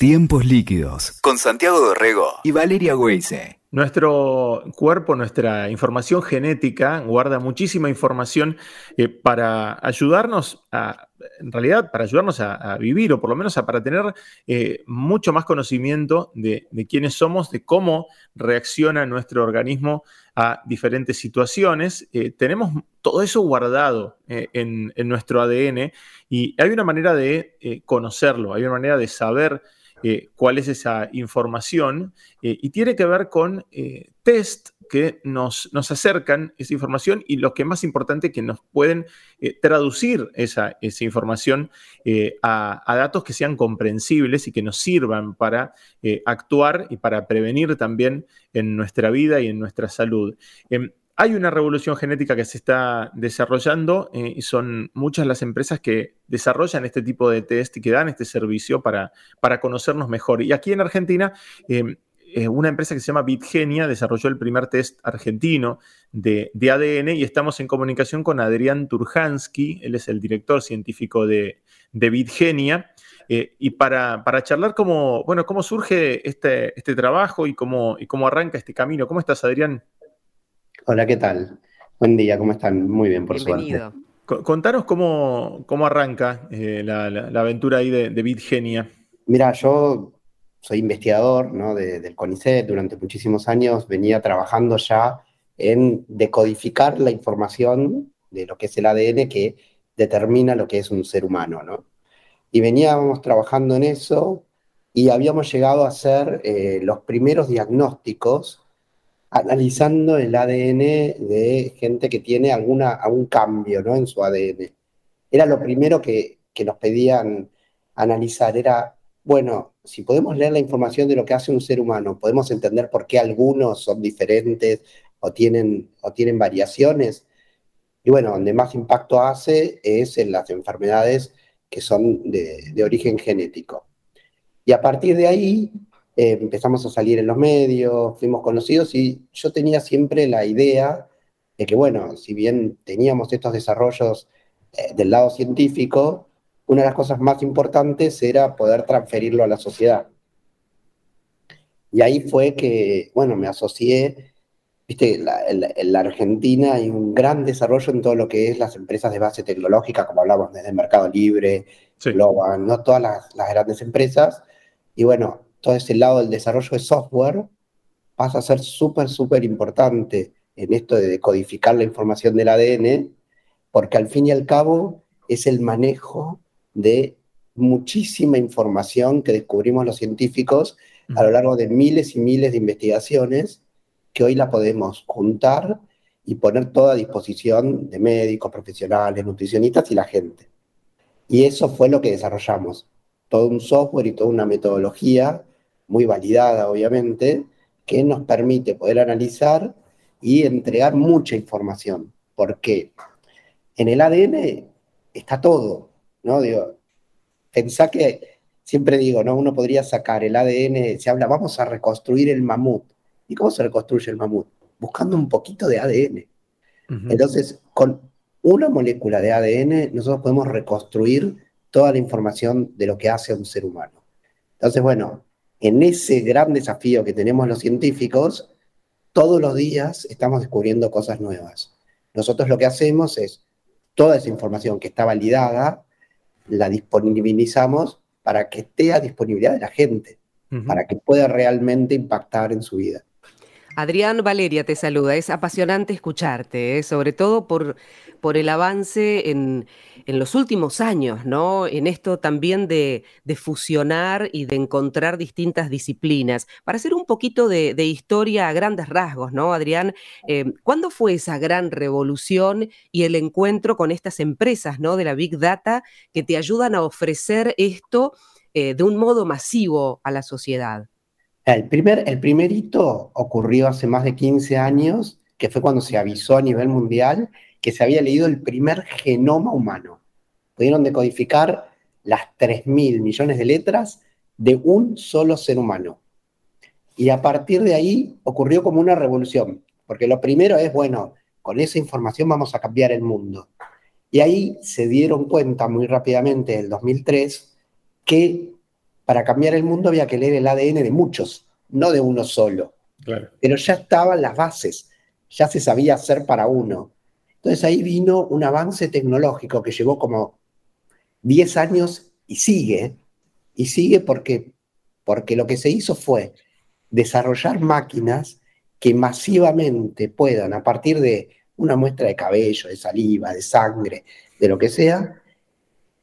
Tiempos líquidos con Santiago Dorrego y Valeria Weise. Nuestro cuerpo, nuestra información genética guarda muchísima información eh, para ayudarnos a, en realidad, para ayudarnos a, vivir o por lo menos para tener eh, mucho más conocimiento de, quiénes somos, de cómo reacciona nuestro organismo a diferentes situaciones. Eh, tenemos todo eso guardado en, en, nuestro ADN y hay una manera de conocerlo, hay una manera de saber eh, cuál es esa información eh, y tiene que ver con eh, test que nos, nos, acercan esa información y lo que más importante, que nos pueden traducir esa, esa información a, a, datos que sean comprensibles y que nos sirvan para actuar y para prevenir también en nuestra vida y en nuestra salud. Hay una revolución genética que se está desarrollando eh, y son muchas las empresas que desarrollan este tipo de test y que dan este servicio para, para conocernos mejor. Y aquí en Argentina, em, eh, una empresa que se llama Bitgenia desarrolló el primer test argentino de, ADN y estamos en comunicación con Adrián Turhansky, él es el director científico de, de Bitgenia. Eh, y para, para, charlar cómo, bueno, cómo surge este, este trabajo y cómo, y cómo arranca este camino. ¿Cómo estás, Adrián? Hola, ¿qué tal? Buen día, ¿cómo están? Muy bien, por Bienvenido. suerte. Contanos cómo, cómo arranca eh, la, aventura ahí de, de Bitgenia. Mira, yo soy investigador ¿no? del CONICET durante muchísimos años, venía trabajando ya en decodificar la información de lo que es el ADN que determina lo que es un ser humano, ¿no? Y veníamos trabajando en eso y habíamos llegado a hacer eh, los primeros diagnósticos analizando el ADN de gente que tiene alguna, algún cambio ¿no? en su ADN. Era lo primero que, nos pedían analizar, era, bueno, si podemos leer la información de lo que hace un ser humano, podemos entender por qué algunos son diferentes o tienen, o tienen variaciones. Y bueno, donde más impacto hace es en las enfermedades que son de, de origen genético. Y a partir de ahí eh, empezamos a salir en los medios, fuimos conocidos y yo tenía siempre la idea de que, bueno, si bien teníamos estos desarrollos eh, del lado científico, una de las cosas más importantes era poder transferirlo a la sociedad. Y ahí fue que, bueno, me asocié, viste, en la, Argentina hay un gran desarrollo en todo lo que es las empresas de base tecnológica, como hablamos desde Mercado Libre, Global, no todas las, las grandes empresas. Y bueno, todo ese lado del desarrollo de software pasa a ser súper, súper importante en esto de decodificar la información del ADN, porque al fin y al cabo es el manejo de muchísima información que descubrimos los científicos a lo largo de miles y miles de investigaciones que hoy la podemos juntar y poner toda a disposición de médicos, profesionales, nutricionistas y la gente. Y eso fue lo que desarrollamos, todo un software y toda una metodología muy validada obviamente, que nos permite poder analizar y entregar mucha información, porque en el ADN está todo, ¿no? Digo, pensá que, siempre digo, ¿no? Uno podría sacar el ADN, se habla, vamos a reconstruir el mamut. ¿Y cómo se reconstruye el mamut? Buscando un poquito de ADN. Entonces, con una molécula de ADN, nosotros podemos reconstruir toda la información de lo que hace a un ser humano. Entonces, bueno, en ese gran desafío que tenemos los científicos, todos los días estamos descubriendo cosas nuevas. Nosotros lo que hacemos es toda esa información que está validada, la disponibilizamos para que esté a disponibilidad de la gente, para que pueda realmente impactar en su vida. Adrián Valeria te saluda. Es apasionante escucharte, ¿eh? sobre todo por, por el avance en, los últimos años, ¿no? En esto también de, fusionar y de encontrar distintas disciplinas. Para hacer un poquito de, historia a grandes rasgos, ¿no, Adrián? Eh, ¿Cuándo fue esa gran revolución y el encuentro con estas empresas, ¿no? De la Big Data que te ayudan a ofrecer esto eh, de un modo masivo a la sociedad? El primer, el hito ocurrió hace más de 15 años, que fue cuando se avisó a nivel mundial que se había leído el primer genoma humano. Pudieron decodificar las 3.000 millones de letras de un solo ser humano. Y a partir de ahí ocurrió como una revolución, porque lo primero es, bueno, con esa información vamos a cambiar el mundo. Y ahí se dieron cuenta muy rápidamente, en el 2003, que para cambiar el mundo había que leer el ADN de muchos, no de uno solo. Pero ya estaban las bases, ya se sabía hacer para uno. Entonces ahí vino un avance tecnológico que llevó como 10 años y sigue, y sigue porque, porque lo que se hizo fue desarrollar máquinas que masivamente puedan, a partir de una muestra de cabello, de saliva, de sangre, de lo que sea,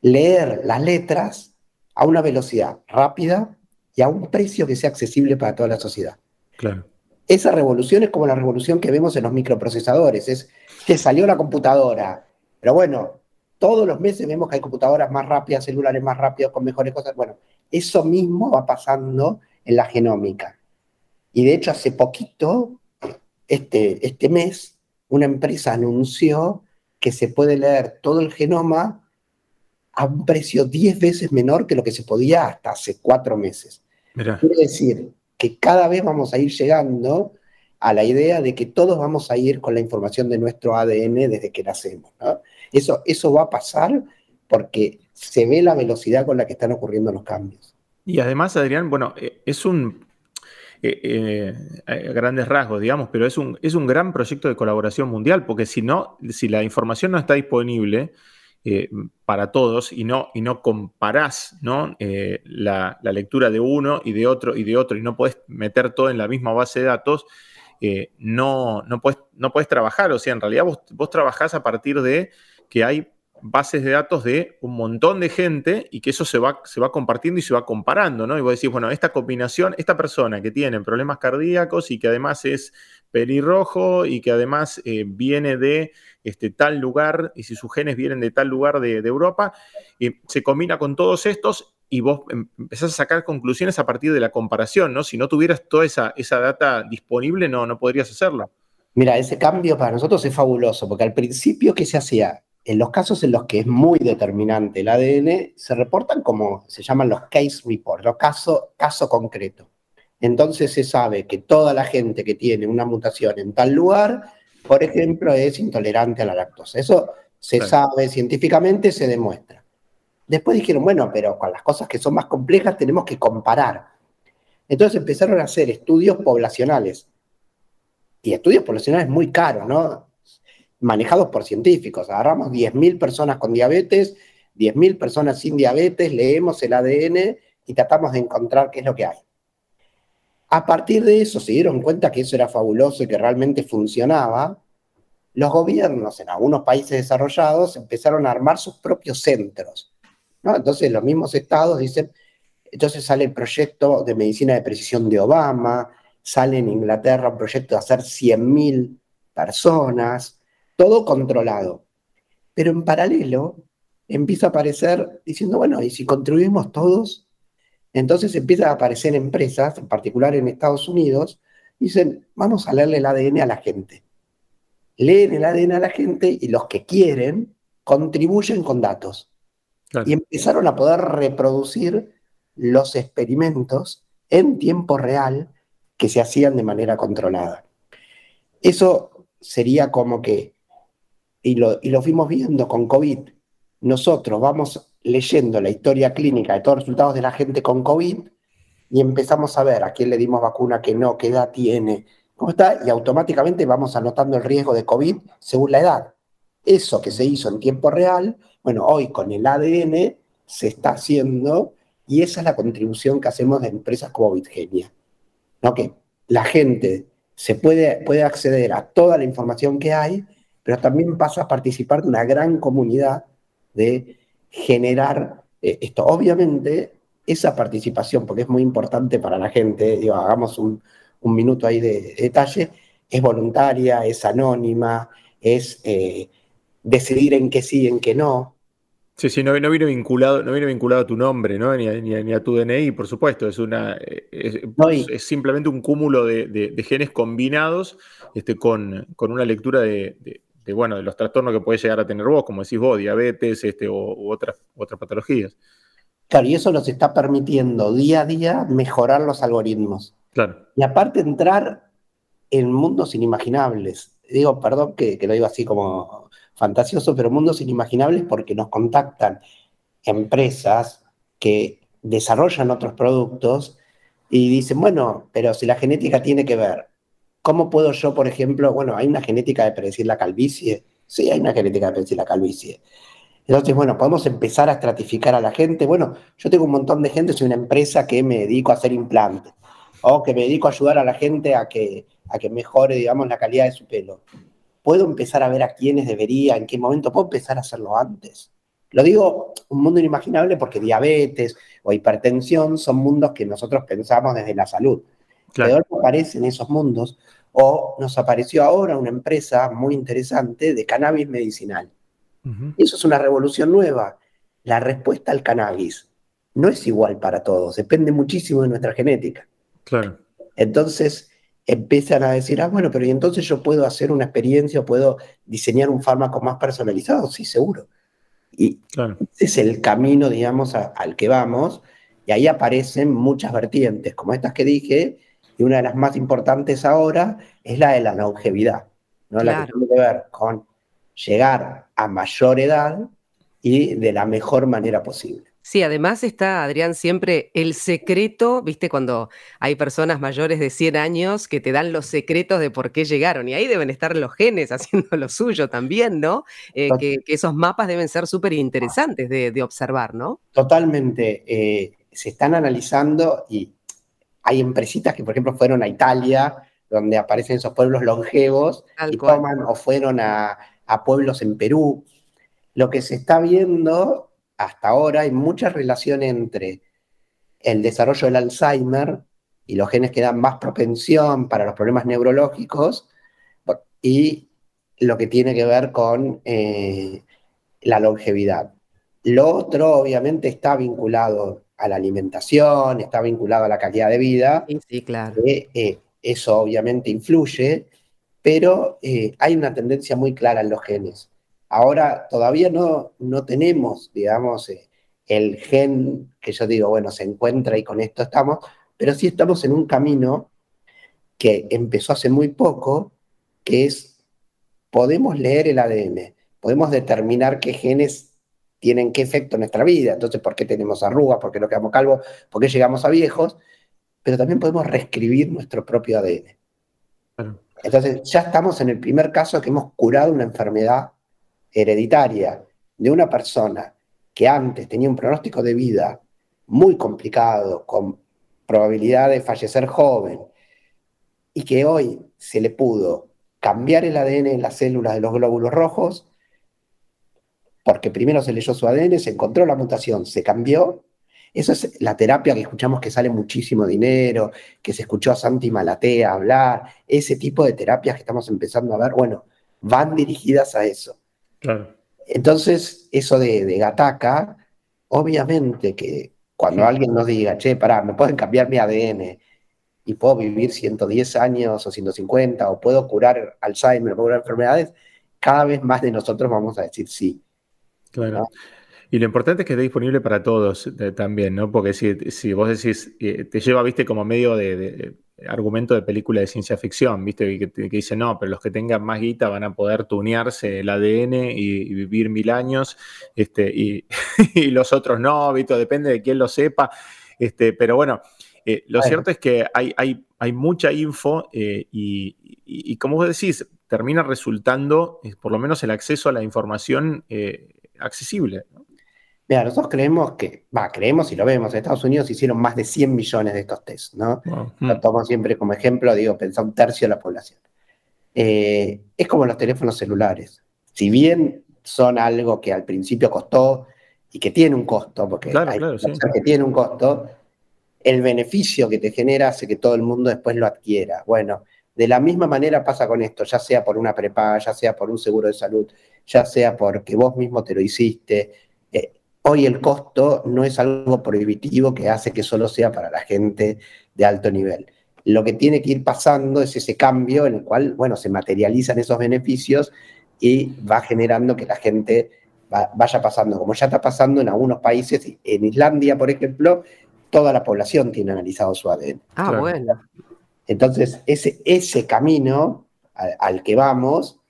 leer las letras a una velocidad rápida y a un precio que sea accesible para toda la sociedad. Claro. Esa revolución es como la revolución que vemos en los microprocesadores, es que salió la computadora, pero bueno, todos los meses vemos que hay computadoras más rápidas, celulares más rápidos, con mejores cosas. Bueno, eso mismo va pasando en la genómica. Y de hecho, hace poquito, este, este mes, una empresa anunció que se puede leer todo el genoma a un precio 10 veces menor que lo que se podía hasta hace cuatro meses. Quiere decir que cada vez vamos a ir llegando a la idea de que todos vamos a ir con la información de nuestro ADN desde que nacemos. Eso, eso va a pasar porque se ve la velocidad con la que están ocurriendo los cambios. Y además, Adrián, bueno, eh, es un, eh, eh, grandes rasgos, digamos, pero es un, es un gran proyecto de colaboración mundial, porque si no, si la información no está disponible, eh, para todos y no, y no comparás ¿no? Eh, la, lectura de uno y de otro y de otro y no puedes meter todo en la misma base de datos, eh, no, no, puedes, no trabajar. O sea, en realidad vos, vos trabajás a partir de que hay bases de datos de un montón de gente y que eso se va, se va compartiendo y se va comparando, ¿no? Y vos decís, bueno, esta combinación, esta persona que tiene problemas cardíacos y que además es pelirrojo y que además viene de este, tal lugar, y si sus genes vienen de tal lugar de, Europa, se combina con todos estos y vos em, empezás a sacar conclusiones a partir de la comparación, ¿no? Si no tuvieras toda esa, esa data disponible, no, no podrías hacerlo. Mira, ese cambio para nosotros es fabuloso, porque al principio, ¿qué se hacía? En los casos en los que es muy determinante el ADN, se reportan como se llaman los case reports, los casos caso concreto. Entonces se sabe que toda la gente que tiene una mutación en tal lugar por ejemplo, es intolerante a la lactosa. Eso se sabe científicamente, se demuestra. Después dijeron, bueno, pero con las cosas que son más complejas tenemos que comparar. Entonces empezaron a hacer estudios poblacionales. Y estudios poblacionales muy caros, ¿no? Manejados por científicos. Agarramos 10.000 personas con diabetes, 10.000 personas sin diabetes, leemos el ADN y tratamos de encontrar qué es lo que hay. A partir de eso se dieron cuenta que eso era fabuloso y que realmente funcionaba. Los gobiernos en algunos países desarrollados empezaron a armar sus propios centros. Entonces los mismos estados dicen, entonces sale el proyecto de medicina de precisión de Obama, sale en Inglaterra un proyecto de hacer 100.000 personas, todo controlado. Pero en paralelo empieza a aparecer diciendo, bueno, ¿y si contribuimos todos? Entonces empiezan a aparecer empresas, en particular en Estados Unidos, dicen, vamos a leerle el ADN a la gente. Leen el ADN a la gente y los que quieren contribuyen con datos. Y empezaron a poder reproducir los experimentos en tiempo real que se hacían de manera controlada. Eso sería como que, y lo, y fuimos viendo con COVID, nosotros vamos leyendo la historia clínica de todos los resultados de la gente con COVID y empezamos a ver a quién le dimos vacuna, qué no, qué edad tiene, cómo está, y automáticamente vamos anotando el riesgo de COVID según la edad. Eso que se hizo en tiempo real, bueno, hoy con el ADN se está haciendo y esa es la contribución que hacemos de empresas como Bitgenia. ¿no? Que la gente se puede, puede acceder a toda la información que hay, pero también pasa a participar de una gran comunidad de generar eh, esto. Obviamente, esa participación, porque es muy importante para la gente, digo, hagamos un, minuto ahí de, detalle, es voluntaria, es anónima, es eh, decidir en qué sí, en qué no. Sí, sí, no, viene vinculado, no viene vinculado a tu nombre, ¿no? Ni a, tu DNI, por supuesto. Es una es, simplemente un cúmulo de, genes combinados este, con, con, una lectura de, de, bueno, de los trastornos que puede llegar a tener vos, como decís vos, diabetes este, o, u otras, otras patologías. Claro, y eso nos está permitiendo día a día mejorar los algoritmos. Claro. Y aparte entrar en mundos inimaginables. Digo, perdón que, que lo digo así como fantasioso, pero mundos inimaginables porque nos contactan empresas que desarrollan otros productos y dicen, bueno, pero si la genética tiene que ver, ¿cómo puedo yo, por ejemplo, bueno, hay una genética de predecir la calvicie? Sí, hay una genética de predecir la calvicie. Entonces, bueno, podemos empezar a estratificar a la gente. Bueno, yo tengo un montón de gente, soy una empresa que me dedico a hacer implantes o que me dedico a ayudar a la gente a que, a que mejore, digamos, la calidad de su pelo. ¿Puedo empezar a ver a quiénes debería, en qué momento? ¿Puedo empezar a hacerlo antes? Lo digo un mundo inimaginable porque diabetes o hipertensión son mundos que nosotros pensamos desde la salud. Claro. Pero aparecen esos mundos o nos apareció ahora una empresa muy interesante de cannabis medicinal. Eso es una revolución nueva. La respuesta al cannabis no es igual para todos, depende muchísimo de nuestra genética. Claro. Entonces empiezan a decir, ah, bueno, pero ¿y entonces yo puedo hacer una experiencia o puedo diseñar un fármaco más personalizado? Sí, seguro. Y ese es el camino, digamos, al que vamos. Y ahí aparecen muchas vertientes, como estas que dije, y una de las más importantes ahora es la de la longevidad, ¿no? la que tiene que ver con llegar a mayor edad y de la mejor manera posible. Sí, además está, Adrián, siempre el secreto, viste, cuando hay personas mayores de 100 años que te dan los secretos de por qué llegaron, y ahí deben estar los genes haciendo lo suyo también, ¿no? Eh, que, esos mapas deben ser súper interesantes de, observar, ¿no? Totalmente. Eh, se están analizando y hay empresitas que, por ejemplo, fueron a Italia, donde aparecen esos pueblos longevos, y toman, o fueron a, a pueblos en Perú. Lo que se está viendo hasta ahora hay mucha relación entre el desarrollo del Alzheimer y los genes que dan más propensión para los problemas neurológicos y lo que tiene que ver con eh, la longevidad. Lo otro, obviamente, está vinculado a la alimentación, está vinculado a la calidad de vida. Sí, claro. Eh, eso obviamente influye, pero eh, hay una tendencia muy clara en los genes. Ahora todavía no, no tenemos, digamos, eh, el gen que yo digo, bueno, se encuentra y con esto estamos, pero sí estamos en un camino que empezó hace muy poco, que es, podemos leer el ADN, podemos determinar qué genes tienen qué efecto en nuestra vida, entonces, ¿por qué tenemos arrugas? ¿Por qué no quedamos calvos? ¿Por qué llegamos a viejos? Pero también podemos reescribir nuestro propio ADN. Entonces, ya estamos en el primer caso que hemos curado una enfermedad hereditaria de una persona que antes tenía un pronóstico de vida muy complicado, con probabilidad de fallecer joven, y que hoy se le pudo cambiar el ADN en las células de los glóbulos rojos, porque primero se leyó su ADN, se encontró la mutación, se cambió. Esa es la terapia que escuchamos que sale muchísimo dinero, que se escuchó a Santi Malatea hablar, ese tipo de terapias que estamos empezando a ver, bueno, van dirigidas a eso. Entonces, eso de, Gataca, obviamente que cuando alguien nos diga, che, pará, me pueden cambiar mi ADN y puedo vivir 110 años o 150 o puedo curar Alzheimer, puedo curar enfermedades, cada vez más de nosotros vamos a decir sí. Claro. Y lo importante es que esté disponible para todos eh, también, ¿no? Porque si, vos decís, eh, te lleva, viste, como medio de argumento de película de ciencia ficción, ¿viste? Que, que, dice, no, pero los que tengan más guita van a poder tunearse el ADN y, vivir mil años, este, y, los otros no, ¿viste? Depende de quién lo sepa. Este, pero bueno, eh, lo cierto es que hay, hay, hay mucha info eh, y, como vos decís, termina resultando, eh, por lo menos el acceso a la información accesible. Mira, nosotros creemos que, va, creemos y lo vemos, en Estados Unidos hicieron más de 100 millones de estos tests, ¿no? Lo mm. tomo siempre como ejemplo, digo, pensá un tercio de la población. Eh, es como los teléfonos celulares. Si bien son algo que al principio costó y que tiene un costo, porque hay claro, que tiene un costo, el beneficio que te genera hace que todo el mundo después lo adquiera. Bueno, de la misma manera pasa con esto, ya sea por una prepaga, ya sea por un seguro de salud, ya sea porque vos mismo te lo hiciste, Hoy el costo no es algo prohibitivo que hace que solo sea para la gente de alto nivel. Lo que tiene que ir pasando es ese cambio en el cual, bueno, se materializan esos beneficios y va generando que la gente vaya pasando, como ya está pasando en algunos países, en Islandia, por ejemplo, toda la población tiene analizado su ADN. Ah, bueno. Entonces, ese, ese camino al que vamos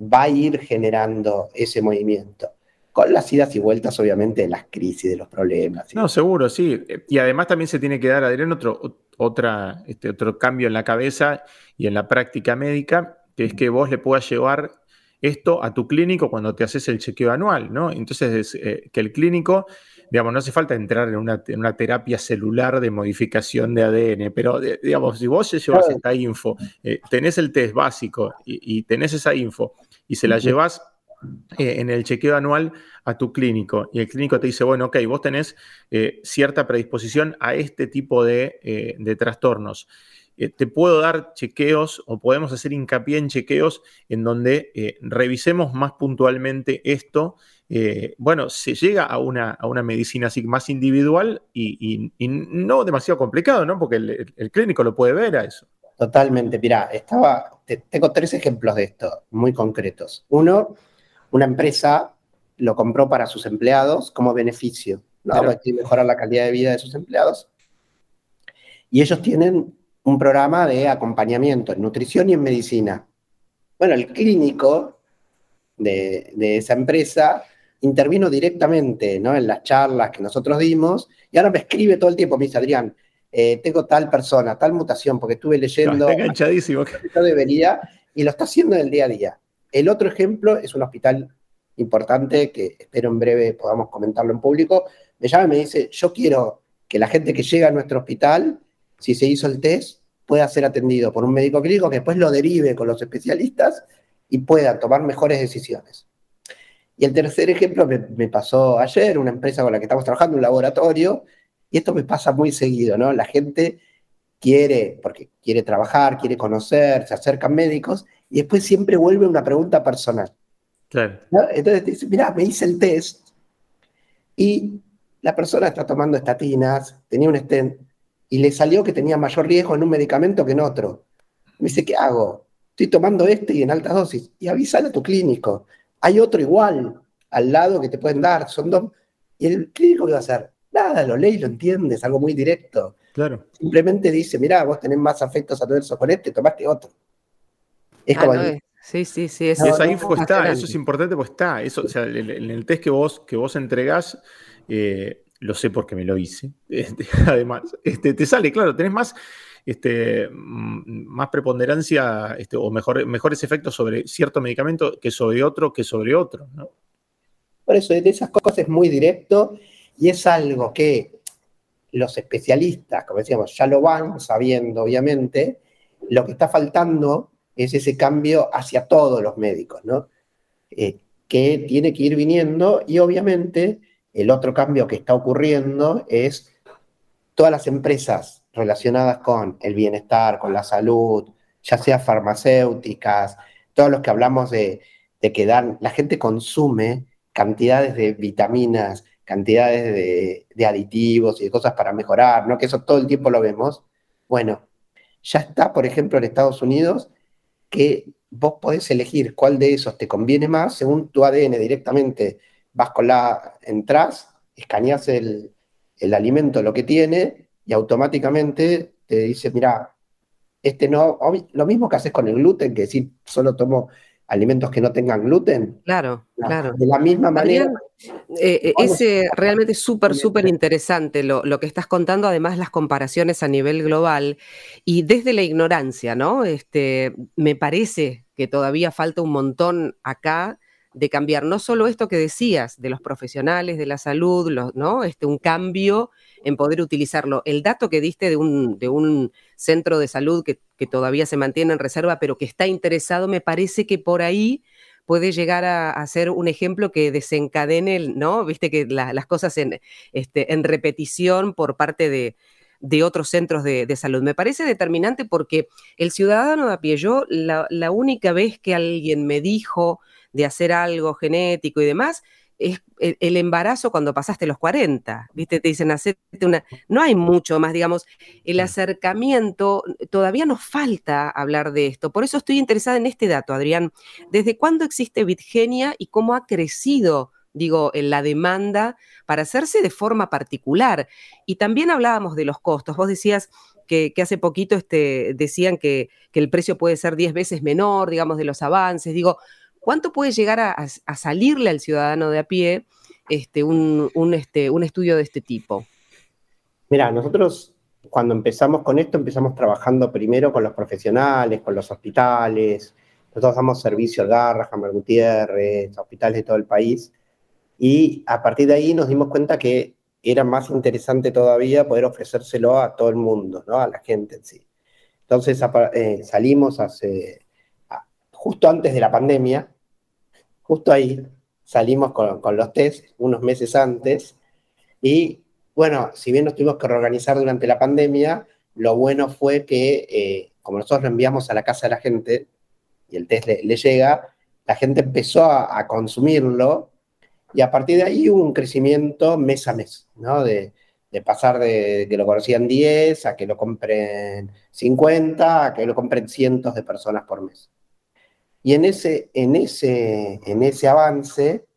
va a ir generando ese movimiento con las idas y vueltas, obviamente, de las crisis, de los problemas. No, seguro, sí. Y además también se tiene que dar, Adrián, otro, otra, este, otro cambio en la cabeza y en la práctica médica, que es que vos le puedas llevar esto a tu clínico cuando te haces el chequeo anual, ¿no? Entonces, eh, que el clínico, digamos, no hace falta entrar en una, terapia celular de modificación de ADN, pero, digamos, si vos llevas esta info, eh, tenés el test básico y, y tenés esa info y se la llevas eh, en el chequeo anual a tu clínico y el clínico te dice, bueno, ok, vos tenés eh, cierta predisposición a este tipo de, eh, trastornos. te puedo dar chequeos o podemos hacer hincapié en chequeos en donde revisemos más puntualmente esto. bueno, se llega a una, a una medicina así más individual y, no demasiado complicado, ¿no? Porque el, clínico lo puede ver a eso. Totalmente. Mira, estaba, tengo tres ejemplos de esto muy concretos. Uno, una empresa lo compró para sus empleados como beneficio, ¿no? Para mejorar la calidad de vida de sus empleados. Y ellos tienen un programa de acompañamiento en nutrición y en medicina. Bueno, el clínico de, esa empresa intervino directamente ¿no? en las charlas que nosotros dimos y ahora me escribe todo el tiempo, me dice Adrián, eh, tengo tal persona, tal mutación, porque estuve leyendo... está enganchadísimo. debería, y lo está haciendo en el día a día. El otro ejemplo es un hospital importante que espero en breve podamos comentarlo en público. Me llama y me dice, yo quiero que la gente que llega a nuestro hospital, si se hizo el test, pueda ser atendido por un médico clínico que después lo derive con los especialistas y pueda tomar mejores decisiones. Y el tercer ejemplo me, me, pasó ayer, una empresa con la que estamos trabajando, un laboratorio, y esto me pasa muy seguido, ¿no? La gente quiere, porque quiere trabajar, quiere conocer, se acercan médicos, y después siempre vuelve una pregunta personal. Claro. Entonces dice, mira, me hice el test y la persona está tomando estatinas, tenía un stent y le salió que tenía mayor riesgo en un medicamento que en otro. Me dice, ¿qué hago? Estoy tomando este y en alta dosis. Y avísale a tu clínico. Hay otro igual al lado que te pueden dar. Son dos. Y el clínico, ¿qué va a hacer? Nada, lo lee y lo entiende, es algo muy directo. Claro. Simplemente dice, mira, vos tenés más afectos adversos con este, tomaste otro. Es ah, como. sí, sí, sí. esa info está, eso es importante, pues está. Eso, o sea, en, el test que vos, que vos entregás, eh, lo sé porque me lo hice. Este, además, este, te sale, claro, tenés más, este, mm, más preponderancia este, o mejor, mejores efectos sobre cierto medicamento que sobre otro que sobre otro. ¿no? Por eso, de esas cosas es muy directo y es algo que los especialistas, como decíamos, ya lo van sabiendo, obviamente. Lo que está faltando es ese cambio hacia todos los médicos, ¿no? Eh, que tiene que ir viniendo y obviamente el otro cambio que está ocurriendo es todas las empresas relacionadas con el bienestar, con la salud, ya sea farmacéuticas, todos los que hablamos de, que la gente consume cantidades de vitaminas, cantidades de, aditivos y de cosas para mejorar, ¿no? Que eso todo el tiempo lo vemos. Bueno, ya está, por ejemplo, en Estados Unidos que vos podés elegir cuál de esos te conviene más según tu ADN directamente. Vas con la, entras, escaneas el, el alimento, lo que tiene, y automáticamente te dice, mira, este no, lo mismo que haces con el gluten, que decir, solo tomo alimentos que no tengan gluten. Claro, claro. De la misma manera. Eh, eh, es eh, realmente súper, súper interesante lo, lo, que estás contando, además las comparaciones a nivel global y desde la ignorancia, ¿no? Este, me parece que todavía falta un montón acá de cambiar no solo esto que decías de los profesionales de la salud, ¿no? Este, un cambio en poder utilizarlo. El dato que diste de un, de un centro de salud que, todavía se mantiene en reserva, pero que está interesado, me parece que por ahí puede llegar a, ser un ejemplo que desencadene, ¿no? Viste que las cosas en, este, en repetición por parte de, de otros centros de, salud. Me parece determinante porque el ciudadano de a pie, yo la, la única vez que alguien me dijo, de hacer algo genético y demás, es el embarazo cuando pasaste los 40, ¿viste? Te dicen, hacerte una... No hay mucho más, digamos, el acercamiento, todavía nos falta hablar de esto. Por eso estoy interesada en este dato, Adrián. ¿Desde cuándo existe Bitgenia y cómo ha crecido, digo, en la demanda para hacerse de forma particular? Y también hablábamos de los costos. Vos decías que, hace poquito este, decían que, que el precio puede ser 10 veces menor, digamos, de los avances. Digo, ¿Cuánto puede llegar a, salirle al ciudadano de a pie este, un, este, un estudio de este tipo? Mira, nosotros cuando empezamos con esto, empezamos trabajando primero con los profesionales, con los hospitales. Nosotros damos servicio al Garra, Jamar Gutiérrez, hospitales de todo el país. Y a partir de ahí nos dimos cuenta que era más interesante todavía poder ofrecérselo a todo el mundo, ¿no? a la gente en sí. Entonces eh, salimos hace, justo antes de la pandemia, justo ahí salimos con, los test unos meses antes y bueno, si bien nos tuvimos que reorganizar durante la pandemia, lo bueno fue que, eh, como nosotros lo enviamos a la casa de la gente y el test le, llega, la gente empezó a, consumirlo y a partir de ahí hubo un crecimiento mes a mes, ¿no? De, pasar de que lo conocían 10 a que lo compren 50, a que lo compren cientos de personas por mes. Y en ese, en ese, en ese avance,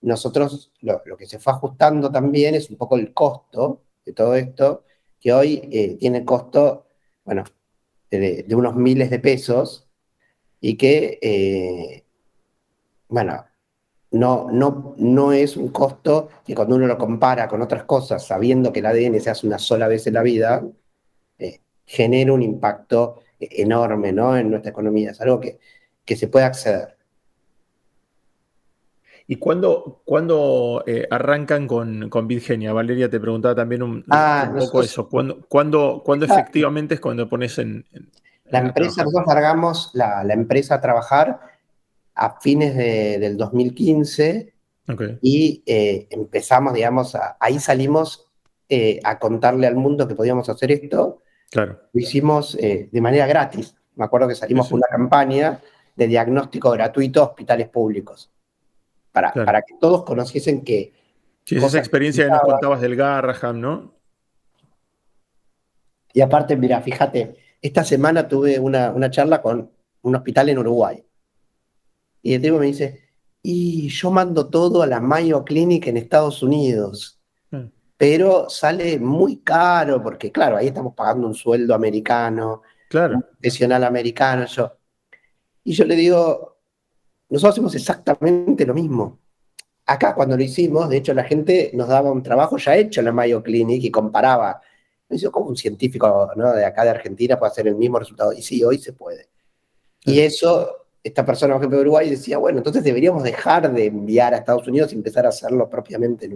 nosotros lo, que se fue ajustando también es un poco el costo de todo esto, que hoy eh, tiene costo, bueno, de, unos miles de pesos y que, eh, bueno, no, no, no es un costo que cuando uno lo compara con otras cosas, sabiendo que el ADN se hace una sola vez en la vida, eh, genera un impacto enorme ¿no? en nuestra economía. Es algo que, que se puede acceder. ¿Y cuándo, cuándo eh, arrancan con, con Bitgenia? Valeria te preguntaba también un, ah, poco eso. ¿Cuándo, cuándo, efectivamente es cuando pones en... la empresa, nosotros largamos la, la, empresa a trabajar a fines del 2015 y eh, empezamos, digamos, ahí salimos eh, a contarle al mundo que podíamos hacer esto. Claro. Lo hicimos de manera gratis. Me acuerdo que salimos con una campaña de diagnóstico gratuito a hospitales públicos para, para que todos conociesen que... Sí, esa experiencia que nos contabas del Garraham, ¿no? Y aparte, mira, fíjate, esta semana tuve una, una charla con un hospital en Uruguay. Y el tipo me dice, y yo mando todo a la Mayo Clinic en Estados Unidos. Mm. Pero sale muy caro, porque claro, ahí estamos pagando un sueldo americano, claro. un profesional americano. Yo. Y yo le digo, nosotros hacemos exactamente lo mismo. Acá cuando lo hicimos, de hecho la gente nos daba un trabajo ya hecho en la Mayo Clinic y comparaba. Me dice, como un científico de acá de Argentina puede hacer el mismo resultado? Y sí, hoy se puede. Y eso, esta persona, por ejemplo, de Uruguay decía, bueno, entonces deberíamos dejar de enviar a Estados Unidos y empezar a hacerlo propiamente.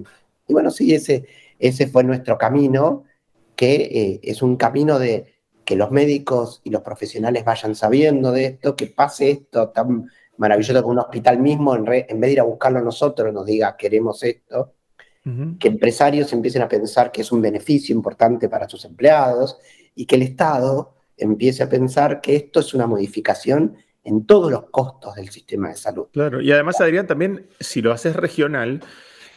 Y bueno, sí, ese, ese fue nuestro camino, que eh, es un camino de que los médicos y los profesionales vayan sabiendo de esto, que pase esto tan maravilloso que un hospital mismo, en, vez de ir a buscarlo a nosotros, nos diga queremos esto, que empresarios empiecen a pensar que es un beneficio importante para sus empleados y que el Estado empiece a pensar que esto es una modificación en todos los costos del sistema de salud. Claro, y además, Adrián, también si lo haces regional,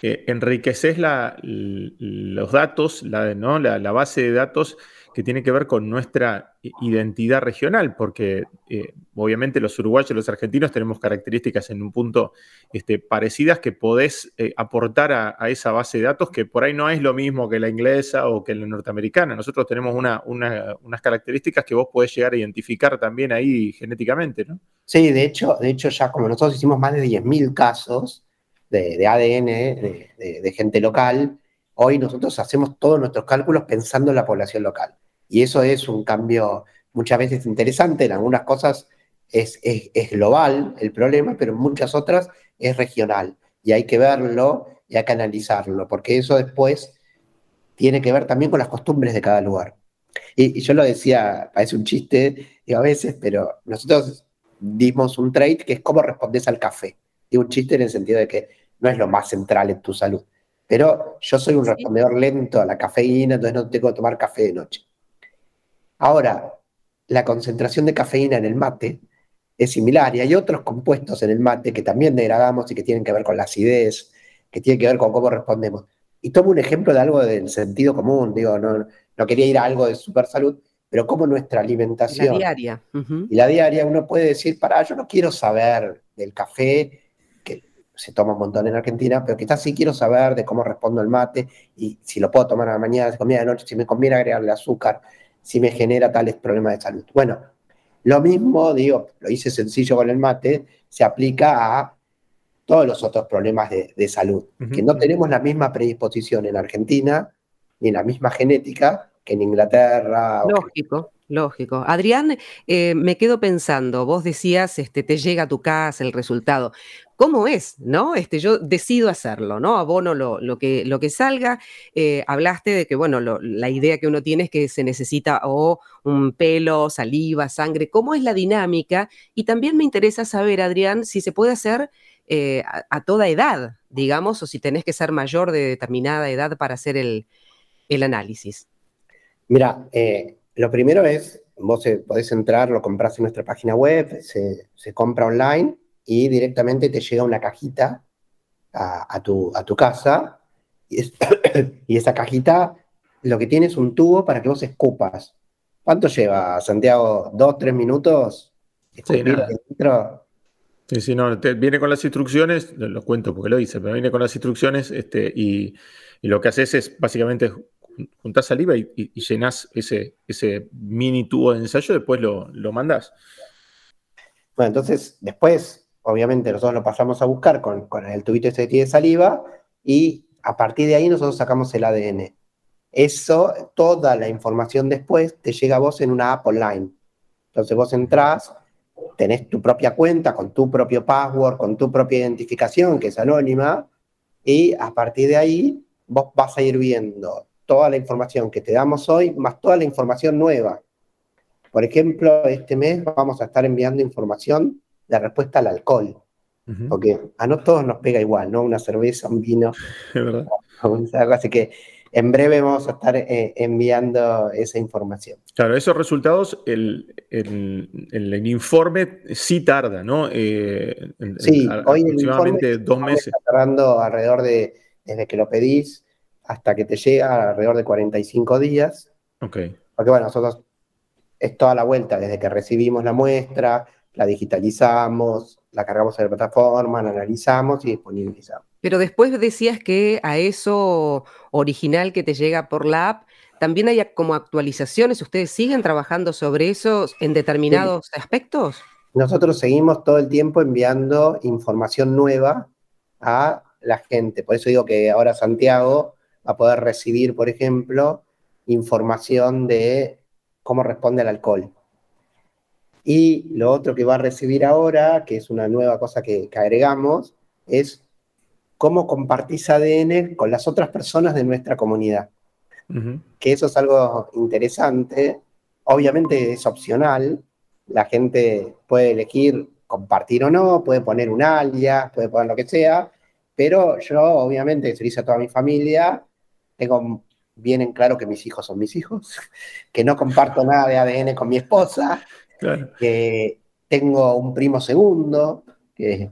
eh, enriqueces la, los datos, la, ¿no? la, base de datos que tiene que ver con nuestra identidad regional, porque eh, obviamente los uruguayos y los argentinos tenemos características en un punto este, parecidas que podés eh, aportar a, esa base de datos que por ahí no es lo mismo que la inglesa o que la norteamericana. Nosotros tenemos unas características que vos podés llegar a identificar también ahí genéticamente, ¿no? Sí, de hecho, de hecho ya como nosotros hicimos más de 10.000 casos de, ADN de gente local, hoy nosotros hacemos todos nuestros cálculos pensando en la población local. Y eso es un cambio muchas veces interesante, en algunas cosas es, global el problema, pero en muchas otras es regional. Y hay que verlo y hay que analizarlo, porque eso después tiene que ver también con las costumbres de cada lugar. Y, yo lo decía, parece un chiste a veces, pero nosotros dimos un trade que es cómo respondes al café. Y un chiste en el sentido de que no es lo más central en tu salud. Pero yo soy un respondedor lento a la cafeína, entonces no tengo que tomar café de noche. Ahora, la concentración de cafeína en el mate es similar y hay otros compuestos en el mate que también degradamos y que tienen que ver con la acidez, que tienen que ver con cómo respondemos. Y tomo un ejemplo de algo del sentido común, digo, no, no quería ir a algo de super salud, pero como nuestra alimentación. La diaria. Y la diaria uno puede decir, para, yo no quiero saber del café, que se toma un montón en Argentina, pero quizás sí quiero saber de cómo respondo el mate y si lo puedo tomar a la mañana, si comida de noche, si me conviene agregarle azúcar si me genera tales problemas de salud. Bueno, Lo mismo, digo, lo hice sencillo con el mate, se aplica a todos los otros problemas de, salud, que no tenemos la misma predisposición en Argentina ni la misma genética que en Inglaterra. Lógico. Lógico. Adrián, eh, me quedo pensando, vos decías, este, te llega a tu casa el resultado. ¿Cómo es? ¿No? Este, yo decido hacerlo, ¿no? Abono lo, lo que, salga. Eh, hablaste de que, bueno, la idea que uno tiene es que se necesita o un pelo, saliva, sangre. ¿Cómo es la dinámica? Y también me interesa saber, Adrián, si se puede hacer eh, a, toda edad, digamos, o si tenés que ser mayor de determinada edad para hacer el, análisis. Mira, eh, lo primero es, vos podés entrar, lo compras en nuestra página web, se, compra online y directamente te llega una cajita a, tu, a tu, casa y, y, esa cajita lo que tiene es un tubo para que vos escupas. ¿Cuánto lleva, Santiago? ¿Dos, tres minutos? Sí, Sí, sí, no, viene con las instrucciones, lo, cuento porque lo hice, pero viene con las instrucciones este, y, lo que haces es básicamente juntar saliva y, y, llenas ese, ese mini tubo de ensayo, después lo, lo mandás. Bueno, entonces después, obviamente, nosotros lo pasamos a buscar con, el tubito ese de saliva y a partir de ahí nosotros sacamos el ADN. Eso, toda la información después te llega a vos en una app online. Entonces vos entrás tenés tu propia cuenta con tu propio password, con tu propia identificación, que es anónima, y a partir de ahí vos vas a ir viendo toda la información que te damos hoy, más toda la información nueva. Por ejemplo, este mes vamos a estar enviando información de respuesta al alcohol, porque a no todos nos pega igual, ¿no? Una cerveza, un vino, es verdad. Así que en breve vamos a estar eh, enviando esa información. Claro, esos resultados, el, informe sí tarda, ¿no? Eh, sí, hoy aproximadamente dos meses. Está tardando alrededor de, desde que lo pedís hasta que te llega, alrededor de 45 días. Ok. Porque bueno, nosotros es toda la vuelta, desde que recibimos la muestra, la digitalizamos, la cargamos en la plataforma, la analizamos y disponibilizamos. Pero después decías que a eso original que te llega por la app, también hay como actualizaciones. ¿Ustedes siguen trabajando sobre eso en determinados aspectos? Nosotros seguimos todo el tiempo enviando información nueva a la gente. Por eso digo que ahora Santiago va a poder recibir, por ejemplo, información de cómo responde al alcohol. Y lo otro que va a recibir ahora, que es una nueva cosa que, que agregamos, es cómo compartís ADN con las otras personas de nuestra comunidad. Que eso es algo interesante. Obviamente es opcional. La gente puede elegir compartir o no, puede poner un alias, puede poner lo que sea, pero yo obviamente se hice a toda mi familia, tengo bien en claro que mis hijos son mis hijos, que no comparto nada de ADN con mi esposa, que tengo un primo segundo que,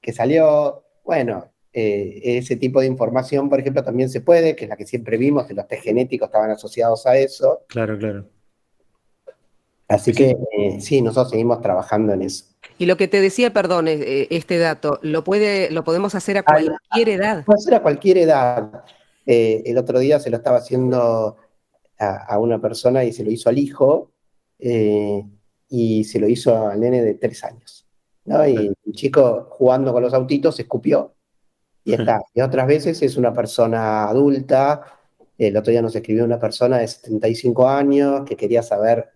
que salió, bueno, eh, ese tipo de información, por ejemplo, también se puede, que es la que siempre vimos, que los test genéticos estaban asociados a eso. Claro, claro. Así que eh, sí, nosotros seguimos trabajando en eso. Y lo que te decía, perdón, eh, este dato, ¿lo, puede, lo podemos hacer a cualquier edad? Puede ser a cualquier edad. el otro día se lo estaba haciendo a, una persona y se lo hizo al hijo y se lo hizo al nene de tres años. ¿no? Y el chico jugando con los autitos se escupió y está. Y otras veces es una persona adulta. El otro día nos escribió una persona de 75 años que quería saber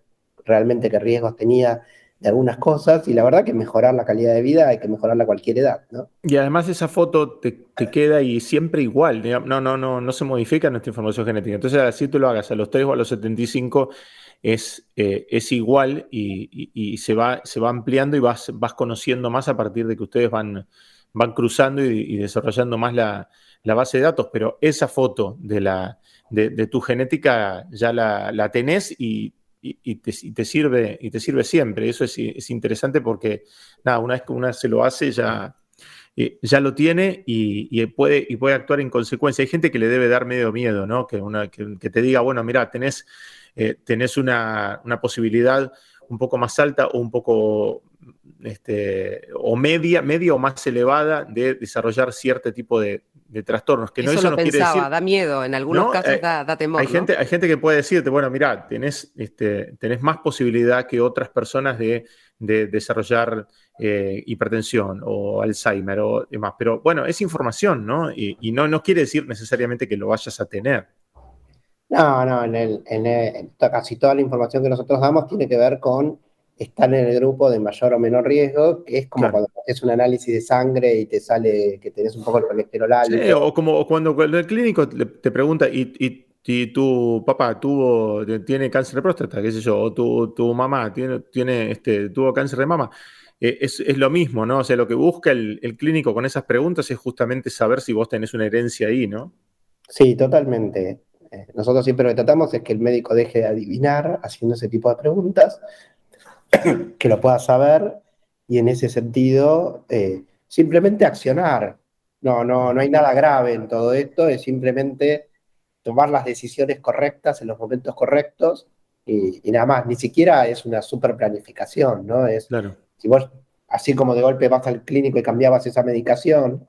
realmente qué riesgos tenía de algunas cosas y la verdad que mejorar la calidad de vida hay que mejorarla a cualquier edad, ¿no? Y además esa foto te, queda y siempre igual, no, no, no, no se modifica nuestra información genética. Entonces, así tú lo hagas a los 3 o a los 75 es, eh, es igual y, se, va, se va ampliando y vas, vas conociendo más a partir de que ustedes van, van cruzando y, desarrollando más la, base de datos, pero esa foto de, la, de, tu genética ya la, tenés y, te, sirve, y te sirve siempre. Eso es, interesante porque, nada, una vez que una se lo hace, ya, eh, ya lo tiene y, puede, y puede actuar en consecuencia. Hay gente que le debe dar medio miedo, ¿no? Que, una, que, te diga, bueno, mira, tenés, eh, tenés una, una posibilidad un poco más alta o un poco este, o media, media o más elevada de desarrollar cierto tipo de, trastornos. Que eso, no, eso lo pensaba, da miedo, en algunos casos eh, da, temor. Hay, gente, hay gente que puede decirte, bueno, mira, tenés, este, tenés más posibilidad que otras personas de, desarrollar eh, hipertensión o Alzheimer o demás. Pero bueno, es información, ¿no? Y, no, no quiere decir necesariamente que lo vayas a tener. No, no, en, el, en casi toda la información que nosotros damos tiene que ver con están en el grupo de mayor o menor riesgo, que es como cuando haces un análisis de sangre y te sale que tenés un poco el colesterol alto. Sí, o como cuando el clínico te pregunta, ¿y, tu papá tuvo, tiene cáncer de próstata, qué sé yo, o tu, mamá tiene, tiene este, tuvo cáncer de mama? Eh, es, lo mismo, ¿no? O sea, lo que busca el, clínico con esas preguntas es justamente saber si vos tenés una herencia ahí, ¿no? Sí, totalmente. Eh, nosotros siempre lo que tratamos es que el médico deje de adivinar haciendo ese tipo de preguntas que lo pueda saber y en ese sentido eh, simplemente accionar. No, no, no hay nada grave en todo esto, es simplemente tomar las decisiones correctas en los momentos correctos y, nada más. Ni siquiera es una super planificación, ¿no? Es, claro. Si vos, así como de golpe vas al clínico y cambiabas esa medicación,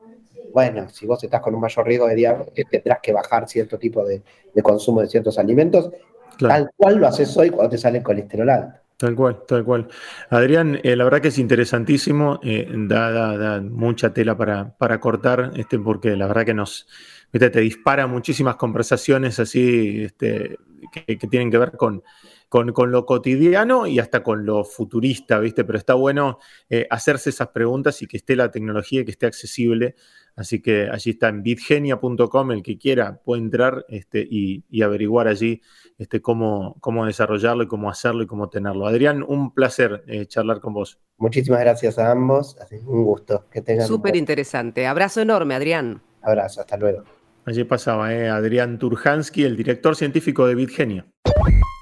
bueno, si vos estás con un mayor riesgo de diabetes, tendrás que bajar cierto tipo de, consumo de ciertos alimentos, tal cual lo haces hoy cuando te sale el colesterol alto. Tal cual, tal cual. Adrián, eh, la verdad que es interesantísimo, eh, da, mucha tela para, para, cortar, este, porque la verdad que nos te dispara muchísimas conversaciones así este, que, tienen que ver con, con, lo cotidiano y hasta con lo futurista, ¿viste? Pero está bueno eh, hacerse esas preguntas y que esté la tecnología y que esté accesible. Así que allí está en bitgenia.com, el que quiera puede entrar este, y averiguar allí este, cómo, cómo desarrollarlo y cómo hacerlo y cómo tenerlo. Adrián, un placer eh, charlar con vos. Muchísimas gracias a ambos, un gusto. Que tengan Súper interesante. Abrazo enorme, Adrián. Abrazo, hasta luego. Allí pasaba eh, Adrián Turhansky, el director científico de Bitgenia.